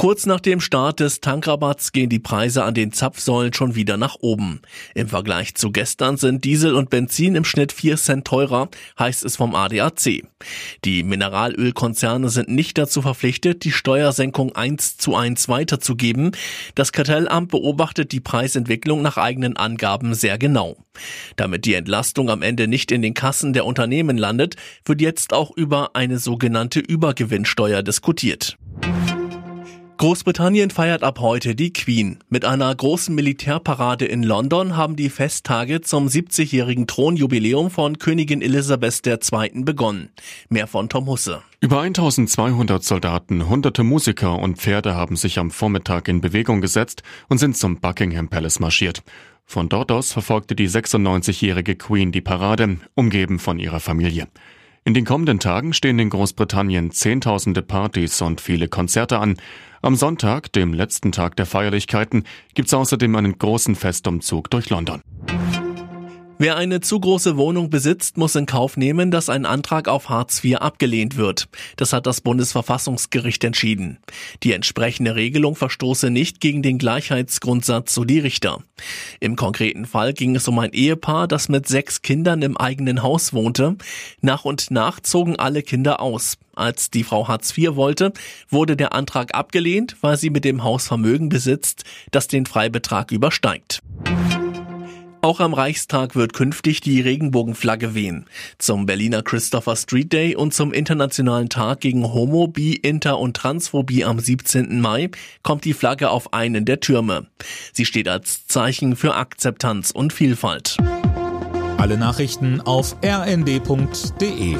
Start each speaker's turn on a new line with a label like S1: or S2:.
S1: Kurz nach dem Start des Tankrabatts gehen die Preise an den Zapfsäulen schon wieder nach oben. Im Vergleich zu gestern sind Diesel und Benzin im Schnitt 4 Cent teurer, heißt es vom ADAC. Die Mineralölkonzerne sind nicht dazu verpflichtet, die Steuersenkung eins zu eins weiterzugeben. Das Kartellamt beobachtet die Preisentwicklung nach eigenen Angaben sehr genau. Damit die Entlastung am Ende nicht in den Kassen der Unternehmen landet, wird jetzt auch über eine sogenannte Übergewinnsteuer diskutiert. Großbritannien feiert ab heute die Queen. Mit einer großen Militärparade in London haben die Festtage zum 70-jährigen Thronjubiläum von Königin Elisabeth II. begonnen. Mehr von Tom Husse.
S2: Über 1200 Soldaten, hunderte Musiker und Pferde haben sich am Vormittag in Bewegung gesetzt und sind zum Buckingham Palace marschiert. Von dort aus verfolgte die 96-jährige Queen die Parade, umgeben von ihrer Familie. In den kommenden Tagen stehen in Großbritannien Zehntausende Partys und viele Konzerte an. Am Sonntag, dem letzten Tag der Feierlichkeiten, gibt's außerdem einen großen Festumzug durch London.
S1: Wer eine zu große Wohnung besitzt, muss in Kauf nehmen, dass ein Antrag auf Hartz IV abgelehnt wird. Das hat das Bundesverfassungsgericht entschieden. Die entsprechende Regelung verstoße nicht gegen den Gleichheitsgrundsatz, so die Richter. Im konkreten Fall ging es um ein Ehepaar, das mit sechs Kindern im eigenen Haus wohnte. Nach und nach zogen alle Kinder aus. Als die Frau Hartz IV wollte, wurde der Antrag abgelehnt, weil sie mit dem Haus Vermögen besitzt, das den Freibetrag übersteigt. Auch am Reichstag wird künftig die Regenbogenflagge wehen. Zum Berliner Christopher Street Day und zum Internationalen Tag gegen Homo, Bi, Inter und Transphobie am 17. Mai kommt die Flagge auf einen der Türme. Sie steht als Zeichen für Akzeptanz und Vielfalt.
S3: Alle Nachrichten auf rnd.de